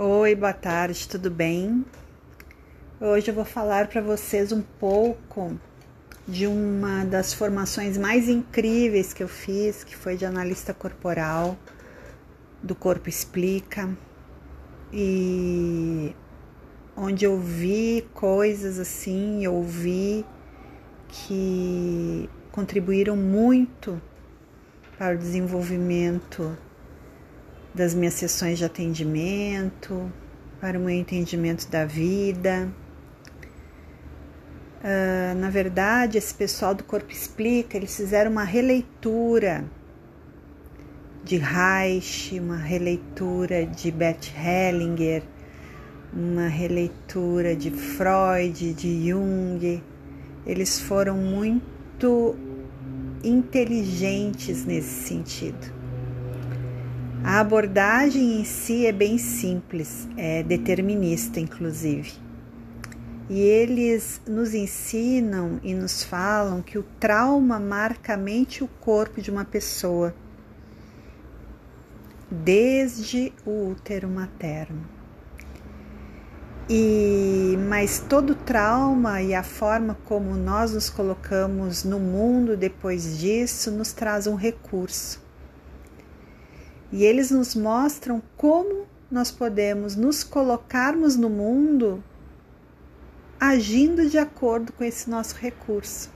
Oi, boa tarde, tudo bem? Hoje eu vou falar para vocês um pouco de uma das formações mais incríveis que eu fiz, que foi de analista corporal do Corpo Explica, e onde eu vi coisas assim, eu vi que contribuíram muito para o desenvolvimento das minhas sessões de atendimento, para o meu entendimento da vida. Uh, na verdade, esse pessoal do Corpo Explica, eles fizeram uma releitura de Reich, uma releitura de Bert Hellinger, uma releitura de Freud, de Jung. Eles foram muito inteligentes nesse sentido. A abordagem em si é bem simples, é determinista, inclusive. E eles nos ensinam e nos falam que o trauma marca a mente e o corpo de uma pessoa, desde o útero materno. E mas todo trauma e a forma como nós nos colocamos no mundo depois disso nos traz um recurso e eles nos mostram como nós podemos nos colocarmos no mundo agindo de acordo com esse nosso recurso.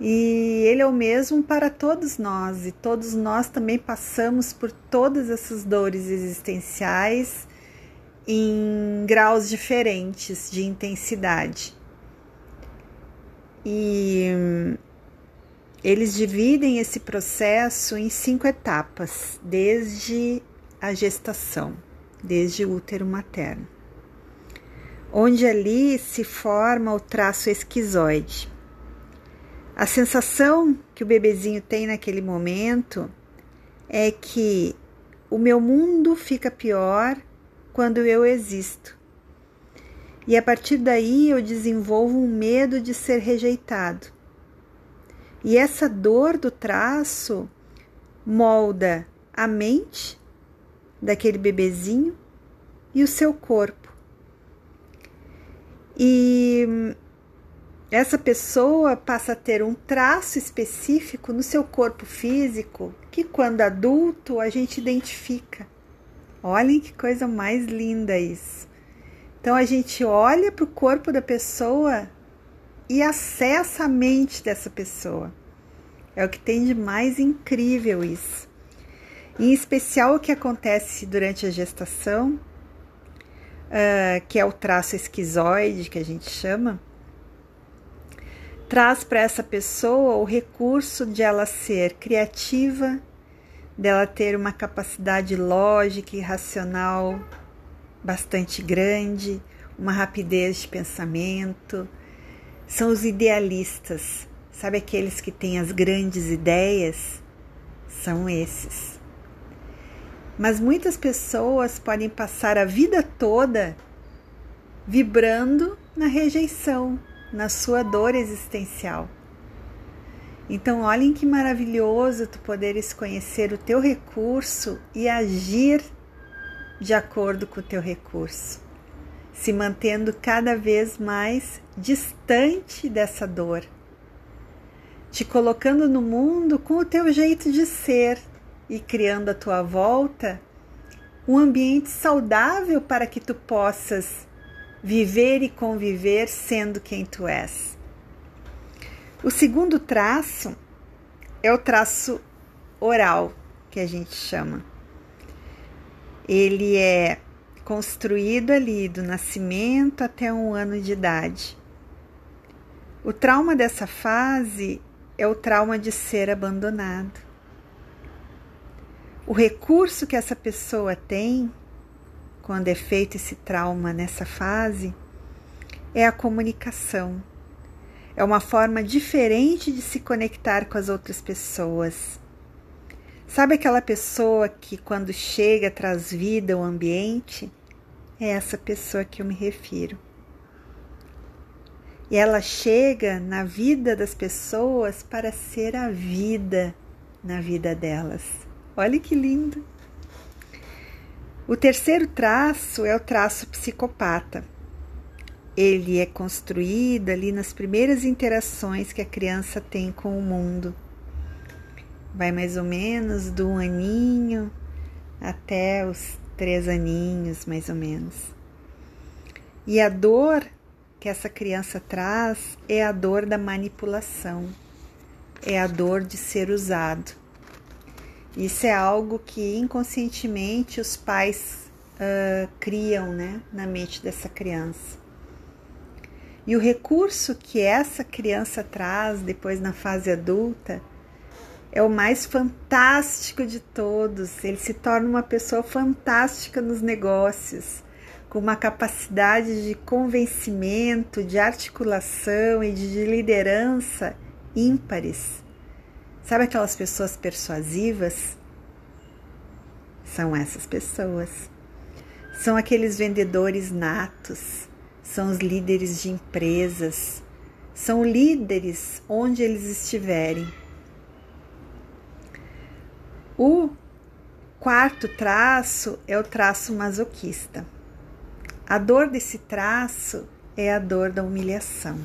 E ele é o mesmo para todos nós, e todos nós também passamos por todas essas dores existenciais em graus diferentes de intensidade. E eles dividem esse processo em cinco etapas, desde a gestação, desde o útero materno, onde ali se forma o traço esquizoide. A sensação que o bebezinho tem naquele momento é que o meu mundo fica pior quando eu existo. E a partir daí eu desenvolvo um medo de ser rejeitado e essa dor do traço molda a mente daquele bebezinho e o seu corpo. E essa pessoa passa a ter um traço específico no seu corpo físico que, quando adulto, a gente identifica. Olhem que coisa mais linda isso. Então a gente olha para o corpo da pessoa e acessa a mente dessa pessoa. É o que tem de mais incrível isso. Em especial o que acontece durante a gestação, uh, que é o traço esquizoide que a gente chama, traz para essa pessoa o recurso de ela ser criativa, dela ter uma capacidade lógica e racional bastante grande, uma rapidez de pensamento, são os idealistas. Sabe aqueles que têm as grandes ideias? São esses. Mas muitas pessoas podem passar a vida toda vibrando na rejeição, na sua dor existencial. Então, olhem que maravilhoso tu poderes conhecer o teu recurso e agir de acordo com o teu recurso se mantendo cada vez mais distante dessa dor, te colocando no mundo com o teu jeito de ser e criando à tua volta um ambiente saudável para que tu possas viver e conviver sendo quem tu és. O segundo traço é o traço oral, que a gente chama. Ele é construído ali do nascimento até um ano de idade. O trauma dessa fase é o trauma de ser abandonado. O recurso que essa pessoa tem quando é feito esse trauma nessa fase é a comunicação. É uma forma diferente de se conectar com as outras pessoas. Sabe aquela pessoa que, quando chega, traz vida ao ambiente? É essa pessoa que eu me refiro. E ela chega na vida das pessoas para ser a vida na vida delas. Olha que lindo! O terceiro traço é o traço psicopata. Ele é construído ali nas primeiras interações que a criança tem com o mundo. Vai mais ou menos do aninho até os três aninhos, mais ou menos. E a dor que essa criança traz é a dor da manipulação, é a dor de ser usado. Isso é algo que inconscientemente os pais uh, criam né, na mente dessa criança. E o recurso que essa criança traz depois na fase adulta é o mais fantástico de todos. Ele se torna uma pessoa fantástica nos negócios, com uma capacidade de convencimento, de articulação e de liderança ímpares. Sabe aquelas pessoas persuasivas? São essas pessoas. São aqueles vendedores natos, são os líderes de empresas, são líderes onde eles estiverem. O quarto traço é o traço masoquista. A dor desse traço é a dor da humilhação.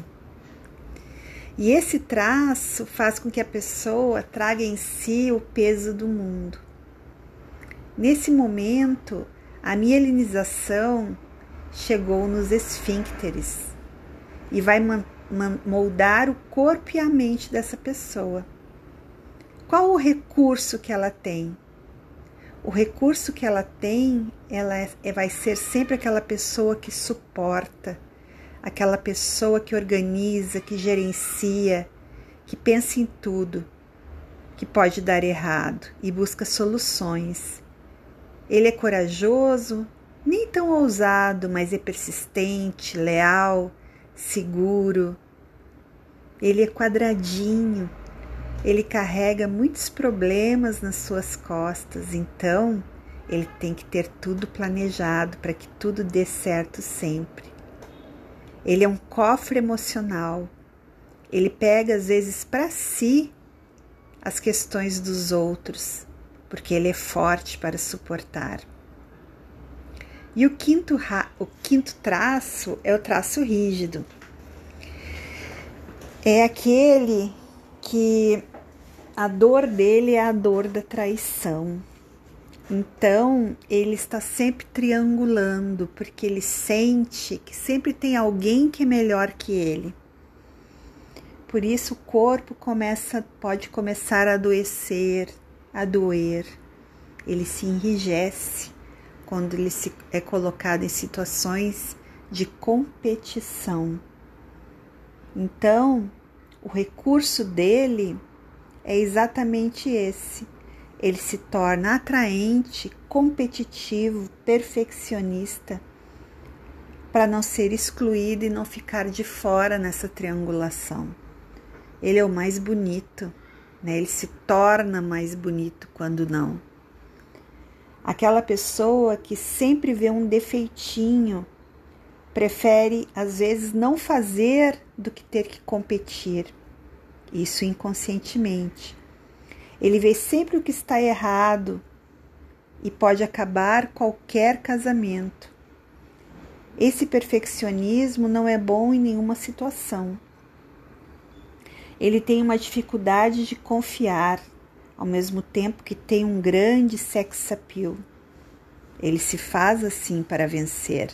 E esse traço faz com que a pessoa traga em si o peso do mundo. Nesse momento, a mielinização chegou nos esfíncteres e vai moldar o corpo e a mente dessa pessoa. Qual o recurso que ela tem? O recurso que ela tem, ela é, vai ser sempre aquela pessoa que suporta, aquela pessoa que organiza, que gerencia, que pensa em tudo que pode dar errado e busca soluções. Ele é corajoso, nem tão ousado, mas é persistente, leal, seguro. Ele é quadradinho, ele carrega muitos problemas nas suas costas, então ele tem que ter tudo planejado para que tudo dê certo sempre. Ele é um cofre emocional. Ele pega às vezes para si as questões dos outros, porque ele é forte para suportar. E o quinto, o quinto traço é o traço rígido. É aquele que a dor dele é a dor da traição. Então, ele está sempre triangulando, porque ele sente que sempre tem alguém que é melhor que ele. Por isso o corpo começa pode começar a adoecer, a doer. Ele se enrijece quando ele se, é colocado em situações de competição. Então, o recurso dele é exatamente esse ele se torna atraente, competitivo, perfeccionista, para não ser excluído e não ficar de fora nessa triangulação. Ele é o mais bonito, né? ele se torna mais bonito quando não. Aquela pessoa que sempre vê um defeitinho, prefere às vezes não fazer do que ter que competir, isso inconscientemente. Ele vê sempre o que está errado e pode acabar qualquer casamento. Esse perfeccionismo não é bom em nenhuma situação. Ele tem uma dificuldade de confiar, ao mesmo tempo que tem um grande sex appeal. Ele se faz assim para vencer.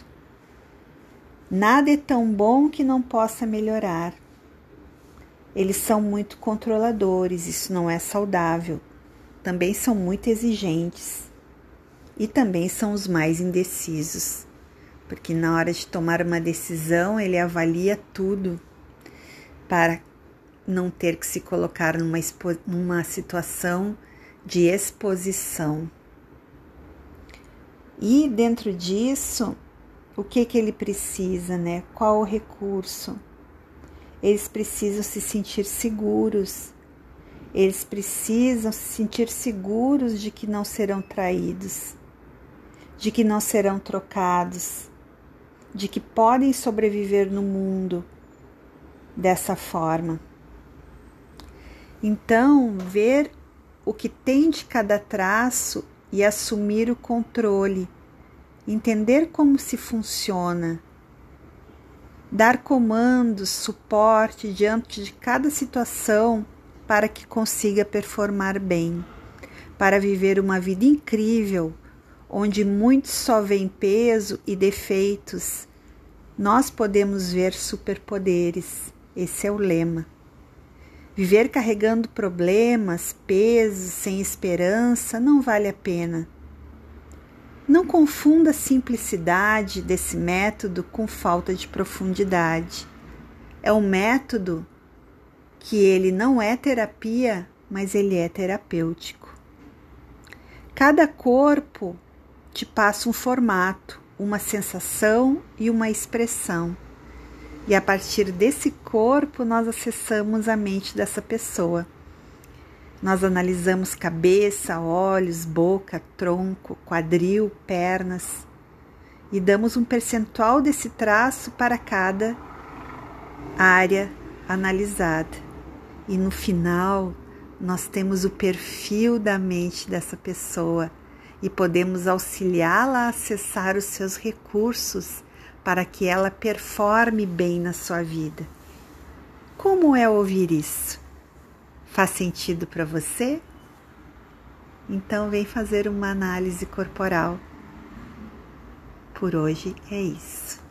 Nada é tão bom que não possa melhorar. Eles são muito controladores, isso não é saudável. Também são muito exigentes. E também são os mais indecisos, porque na hora de tomar uma decisão, ele avalia tudo para não ter que se colocar numa, numa situação de exposição. E dentro disso, o que que ele precisa, né? Qual o recurso? Eles precisam se sentir seguros. Eles precisam se sentir seguros de que não serão traídos, de que não serão trocados, de que podem sobreviver no mundo dessa forma. Então, ver o que tem de cada traço e assumir o controle entender como se funciona, dar comandos, suporte diante de cada situação para que consiga performar bem, para viver uma vida incrível, onde muitos só veem peso e defeitos. Nós podemos ver superpoderes. Esse é o lema. Viver carregando problemas, pesos, sem esperança não vale a pena. Não confunda a simplicidade desse método com falta de profundidade. É um método que ele não é terapia, mas ele é terapêutico. Cada corpo te passa um formato, uma sensação e uma expressão. E a partir desse corpo nós acessamos a mente dessa pessoa. Nós analisamos cabeça, olhos, boca, tronco, quadril, pernas e damos um percentual desse traço para cada área analisada. E no final, nós temos o perfil da mente dessa pessoa e podemos auxiliá-la a acessar os seus recursos para que ela performe bem na sua vida. Como é ouvir isso? Faz sentido para você? Então vem fazer uma análise corporal. Por hoje é isso.